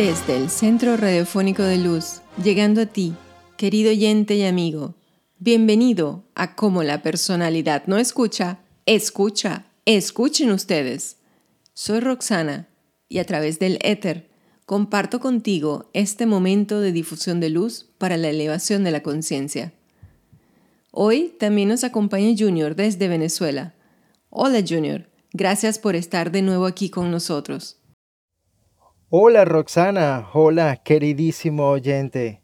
Desde el Centro Radiofónico de Luz, llegando a ti, querido oyente y amigo, bienvenido a Cómo la personalidad no escucha, escucha, escuchen ustedes. Soy Roxana y a través del éter comparto contigo este momento de difusión de luz para la elevación de la conciencia. Hoy también nos acompaña Junior desde Venezuela. Hola Junior, gracias por estar de nuevo aquí con nosotros. Hola Roxana, hola queridísimo oyente.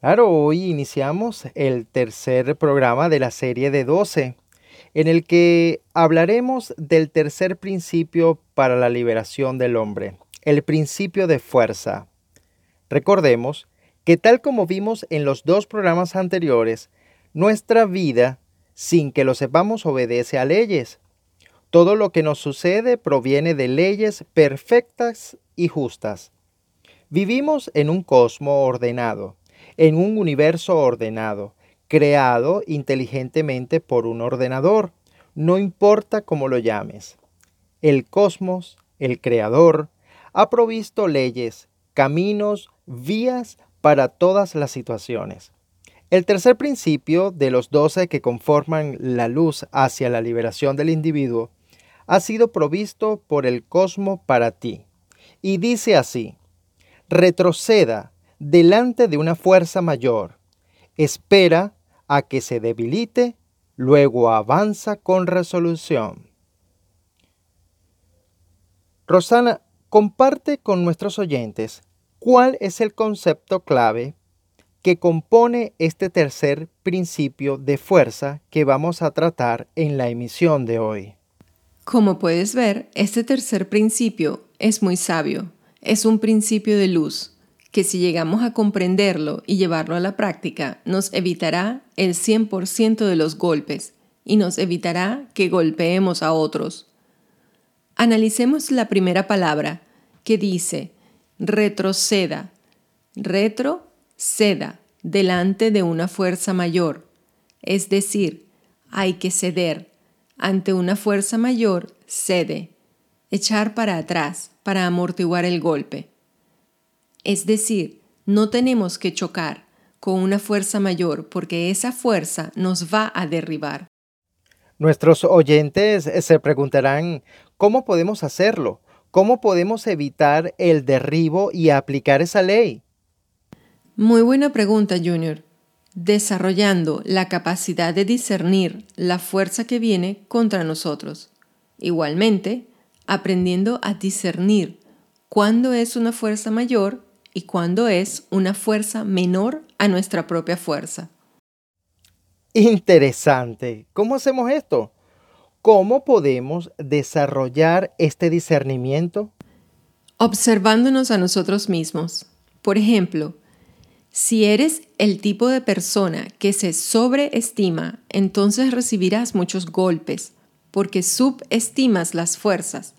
Claro, hoy iniciamos el tercer programa de la serie de 12, en el que hablaremos del tercer principio para la liberación del hombre, el principio de fuerza. Recordemos que tal como vimos en los dos programas anteriores, nuestra vida, sin que lo sepamos, obedece a leyes. Todo lo que nos sucede proviene de leyes perfectas y justas. Vivimos en un cosmos ordenado, en un universo ordenado, creado inteligentemente por un ordenador, no importa cómo lo llames. El cosmos, el creador, ha provisto leyes, caminos, vías para todas las situaciones. El tercer principio de los doce que conforman la luz hacia la liberación del individuo ha sido provisto por el cosmos para ti. Y dice así, retroceda delante de una fuerza mayor, espera a que se debilite, luego avanza con resolución. Rosana, comparte con nuestros oyentes cuál es el concepto clave que compone este tercer principio de fuerza que vamos a tratar en la emisión de hoy. Como puedes ver, este tercer principio es muy sabio. Es un principio de luz que si llegamos a comprenderlo y llevarlo a la práctica, nos evitará el 100% de los golpes y nos evitará que golpeemos a otros. Analicemos la primera palabra que dice retroceda. Retroceda delante de una fuerza mayor. Es decir, hay que ceder. Ante una fuerza mayor, cede. Echar para atrás para amortiguar el golpe. Es decir, no tenemos que chocar con una fuerza mayor porque esa fuerza nos va a derribar. Nuestros oyentes se preguntarán, ¿cómo podemos hacerlo? ¿Cómo podemos evitar el derribo y aplicar esa ley? Muy buena pregunta, Junior. Desarrollando la capacidad de discernir la fuerza que viene contra nosotros. Igualmente, aprendiendo a discernir cuándo es una fuerza mayor y cuándo es una fuerza menor a nuestra propia fuerza. Interesante. ¿Cómo hacemos esto? ¿Cómo podemos desarrollar este discernimiento? Observándonos a nosotros mismos. Por ejemplo, si eres el tipo de persona que se sobreestima, entonces recibirás muchos golpes, porque subestimas las fuerzas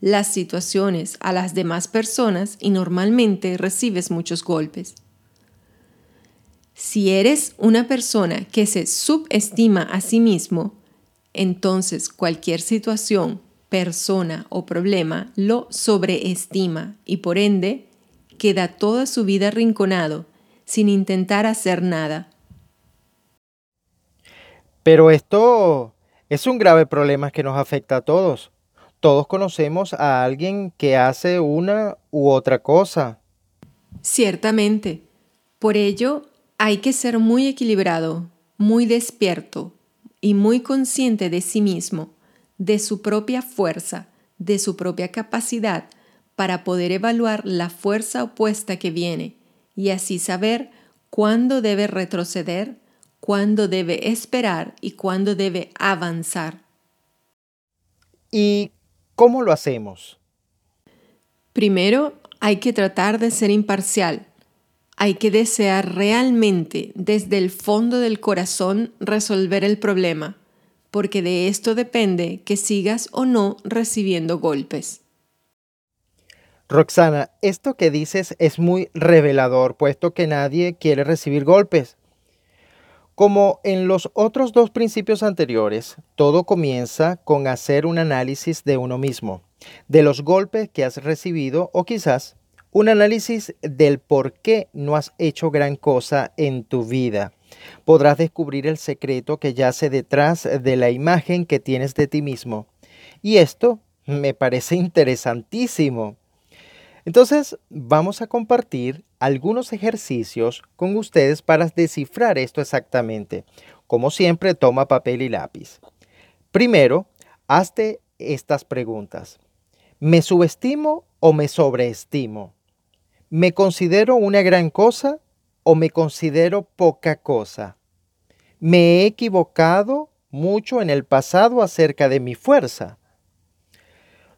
las situaciones a las demás personas y normalmente recibes muchos golpes. Si eres una persona que se subestima a sí mismo, entonces cualquier situación, persona o problema lo sobreestima y por ende queda toda su vida arrinconado sin intentar hacer nada. Pero esto es un grave problema que nos afecta a todos todos conocemos a alguien que hace una u otra cosa. Ciertamente. Por ello, hay que ser muy equilibrado, muy despierto y muy consciente de sí mismo, de su propia fuerza, de su propia capacidad, para poder evaluar la fuerza opuesta que viene y así saber cuándo debe retroceder, cuándo debe esperar y cuándo debe avanzar. ¿Y ¿Cómo lo hacemos? Primero, hay que tratar de ser imparcial. Hay que desear realmente desde el fondo del corazón resolver el problema, porque de esto depende que sigas o no recibiendo golpes. Roxana, esto que dices es muy revelador, puesto que nadie quiere recibir golpes. Como en los otros dos principios anteriores, todo comienza con hacer un análisis de uno mismo. de los golpes que has recibido o quizás un análisis del por qué no has hecho gran cosa en tu vida. Podrás descubrir el secreto que yace detrás de la imagen que tienes de ti mismo. Y esto me parece interesantísimo. Entonces vamos a compartir algunos ejercicios con ustedes para descifrar esto exactamente. Como siempre, toma papel y lápiz. Primero, hazte estas preguntas. ¿Me subestimo o me sobreestimo? ¿Me considero una gran cosa o me considero poca cosa? ¿Me he equivocado mucho en el pasado acerca de mi fuerza?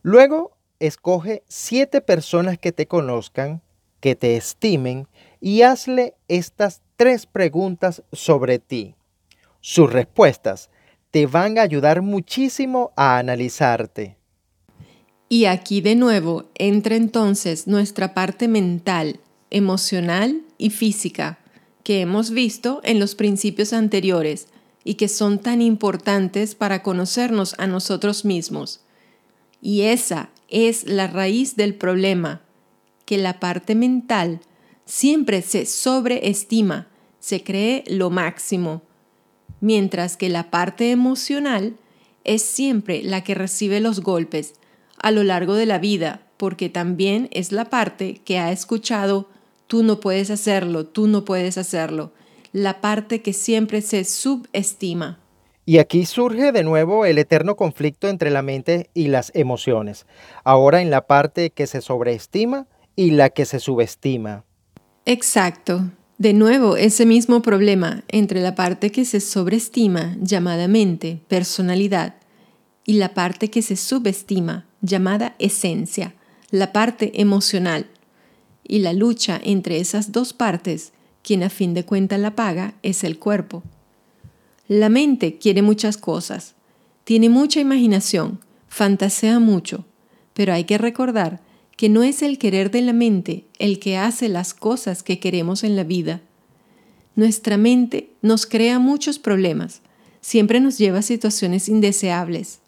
Luego, escoge siete personas que te conozcan, que te estimen y hazle estas tres preguntas sobre ti. Sus respuestas te van a ayudar muchísimo a analizarte. Y aquí de nuevo entra entonces nuestra parte mental, emocional y física, que hemos visto en los principios anteriores y que son tan importantes para conocernos a nosotros mismos. Y esa es la raíz del problema, que la parte mental siempre se sobreestima, se cree lo máximo, mientras que la parte emocional es siempre la que recibe los golpes a lo largo de la vida, porque también es la parte que ha escuchado, tú no puedes hacerlo, tú no puedes hacerlo, la parte que siempre se subestima. Y aquí surge de nuevo el eterno conflicto entre la mente y las emociones, ahora en la parte que se sobreestima y la que se subestima. Exacto. De nuevo, ese mismo problema entre la parte que se sobreestima, llamada mente, personalidad, y la parte que se subestima, llamada esencia, la parte emocional. Y la lucha entre esas dos partes, quien a fin de cuentas la paga, es el cuerpo. La mente quiere muchas cosas, tiene mucha imaginación, fantasea mucho, pero hay que recordar que no es el querer de la mente el que hace las cosas que queremos en la vida. Nuestra mente nos crea muchos problemas, siempre nos lleva a situaciones indeseables.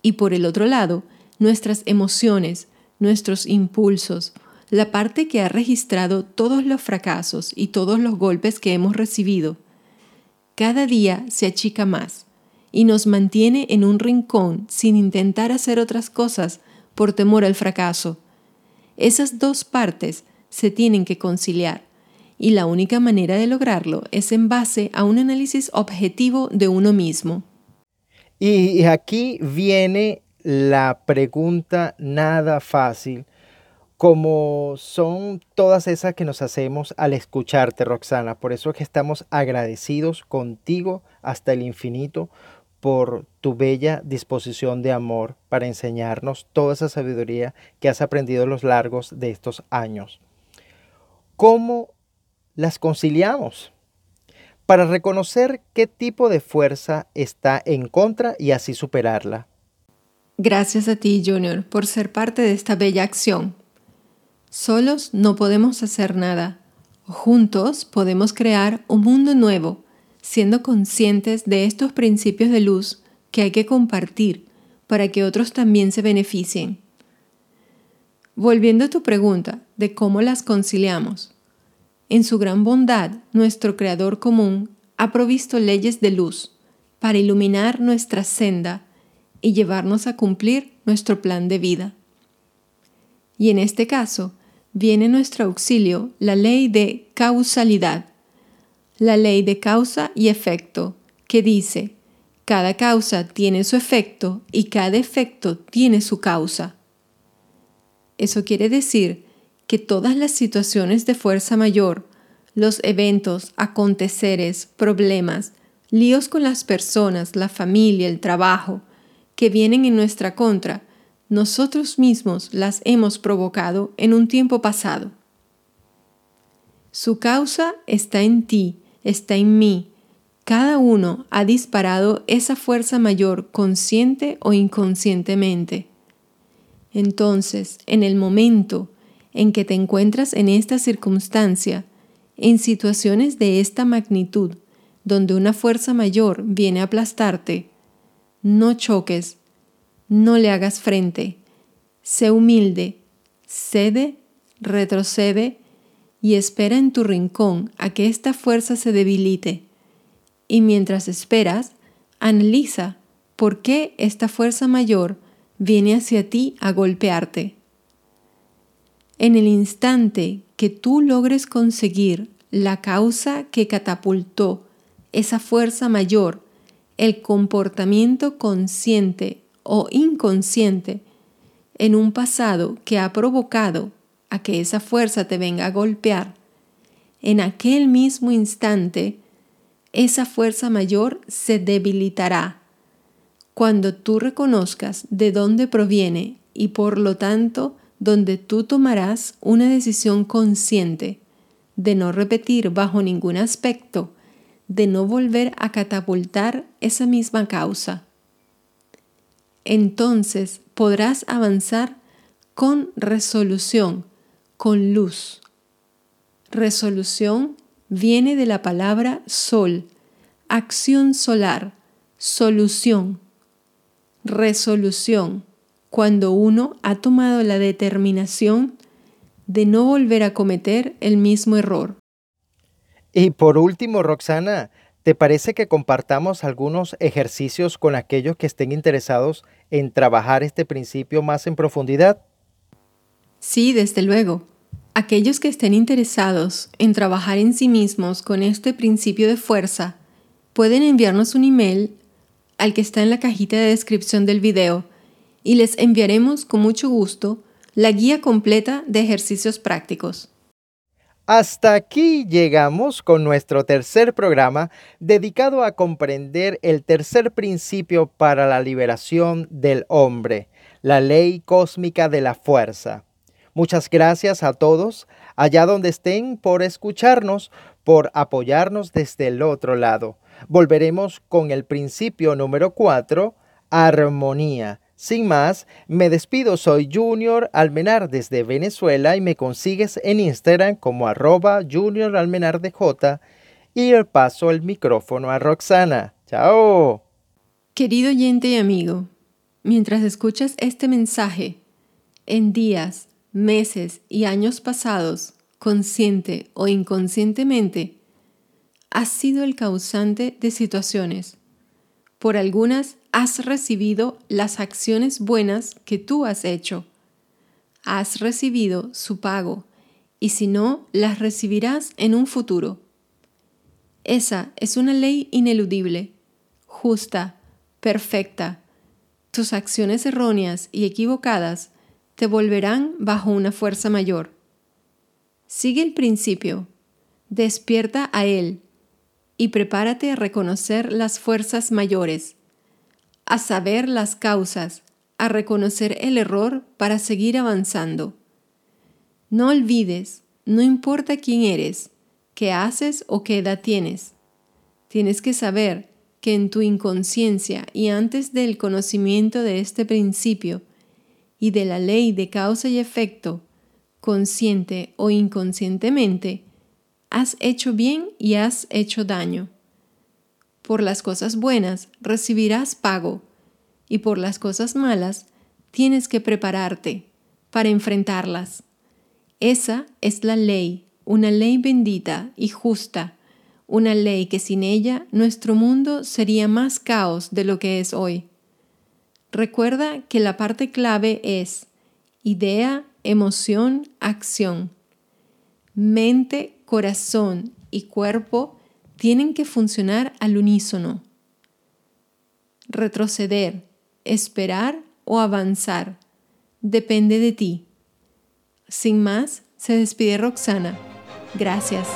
Y por el otro lado, nuestras emociones, nuestros impulsos, la parte que ha registrado todos los fracasos y todos los golpes que hemos recibido, cada día se achica más y nos mantiene en un rincón sin intentar hacer otras cosas por temor al fracaso. Esas dos partes se tienen que conciliar y la única manera de lograrlo es en base a un análisis objetivo de uno mismo. Y aquí viene la pregunta nada fácil, como son todas esas que nos hacemos al escucharte, Roxana. Por eso es que estamos agradecidos contigo hasta el infinito por tu bella disposición de amor para enseñarnos toda esa sabiduría que has aprendido a los largos de estos años. ¿Cómo las conciliamos? Para reconocer qué tipo de fuerza está en contra y así superarla. Gracias a ti, Junior, por ser parte de esta bella acción. Solos no podemos hacer nada. Juntos podemos crear un mundo nuevo, siendo conscientes de estos principios de luz que hay que compartir para que otros también se beneficien. Volviendo a tu pregunta de cómo las conciliamos, en su gran bondad, nuestro Creador común ha provisto leyes de luz para iluminar nuestra senda y llevarnos a cumplir nuestro plan de vida. Y en este caso, viene nuestro auxilio la ley de causalidad, la ley de causa y efecto, que dice, cada causa tiene su efecto y cada efecto tiene su causa. Eso quiere decir que todas las situaciones de fuerza mayor, los eventos, aconteceres, problemas, líos con las personas, la familia, el trabajo, que vienen en nuestra contra, nosotros mismos las hemos provocado en un tiempo pasado. Su causa está en ti, está en mí. Cada uno ha disparado esa fuerza mayor consciente o inconscientemente. Entonces, en el momento en que te encuentras en esta circunstancia, en situaciones de esta magnitud, donde una fuerza mayor viene a aplastarte, no choques, no le hagas frente, Sé humilde, cede, retrocede y espera en tu rincón a que esta fuerza se debilite. Y mientras esperas, analiza por qué esta fuerza mayor viene hacia ti a golpearte. En el instante que tú logres conseguir la causa que catapultó esa fuerza mayor, el comportamiento consciente o inconsciente en un pasado que ha provocado a que esa fuerza te venga a golpear, en aquel mismo instante, esa fuerza mayor se debilitará. Cuando tú reconozcas de dónde proviene y por lo tanto donde tú tomarás una decisión consciente de no repetir bajo ningún aspecto, de no volver a catapultar esa misma causa. Entonces podrás avanzar con resolución, con luz. Resolución viene de la palabra sol, acción solar, solución. Resolución, cuando uno ha tomado la determinación de no volver a cometer el mismo error. Y por último, Roxana, ¿te parece que compartamos algunos ejercicios con aquellos que estén interesados en trabajar este principio más en profundidad? Sí, desde luego. Aquellos que estén interesados en trabajar en sí mismos con este principio de fuerza, pueden enviarnos un email al que está en la cajita de descripción del video y les enviaremos con mucho gusto la guía completa de ejercicios prácticos. Hasta aquí llegamos con nuestro tercer programa dedicado a comprender el tercer principio para la liberación del hombre, la ley cósmica de la fuerza. Muchas gracias a todos, allá donde estén, por escucharnos, por apoyarnos desde el otro lado. Volveremos con el principio número 4, armonía sin más, me despido, soy Junior Almenar desde Venezuela y me consigues en Instagram como arroba Junior Almenar J y paso el micrófono a Roxana. ¡Chao! Querido oyente y amigo, mientras escuchas este mensaje, en días, meses y años pasados, consciente o inconscientemente, has sido el causante de situaciones. Por algunas has recibido las acciones buenas que tú has hecho. Has recibido su pago y si no, las recibirás en un futuro. Esa es una ley ineludible, justa, perfecta. Tus acciones erróneas y equivocadas te volverán bajo una fuerza mayor. Sigue el principio, despierta a él y prepárate a reconocer las fuerzas mayores a saber las causas, a reconocer el error para seguir avanzando. No olvides, no importa quién eres, qué haces o qué edad tienes. Tienes que saber que en tu inconsciencia y antes del conocimiento de este principio y de la ley de causa y efecto, consciente o inconscientemente, has hecho bien y has hecho daño. Por las cosas buenas recibirás pago y por las cosas malas tienes que prepararte para enfrentarlas. Esa es la ley, una ley bendita y justa, una ley que sin ella nuestro mundo sería más caos de lo que es hoy. Recuerda que la parte clave es idea, emoción, acción. Mente, corazón y cuerpo tienen que funcionar al unísono. Retroceder, esperar o avanzar depende de ti. Sin más, se despide Roxana. Gracias.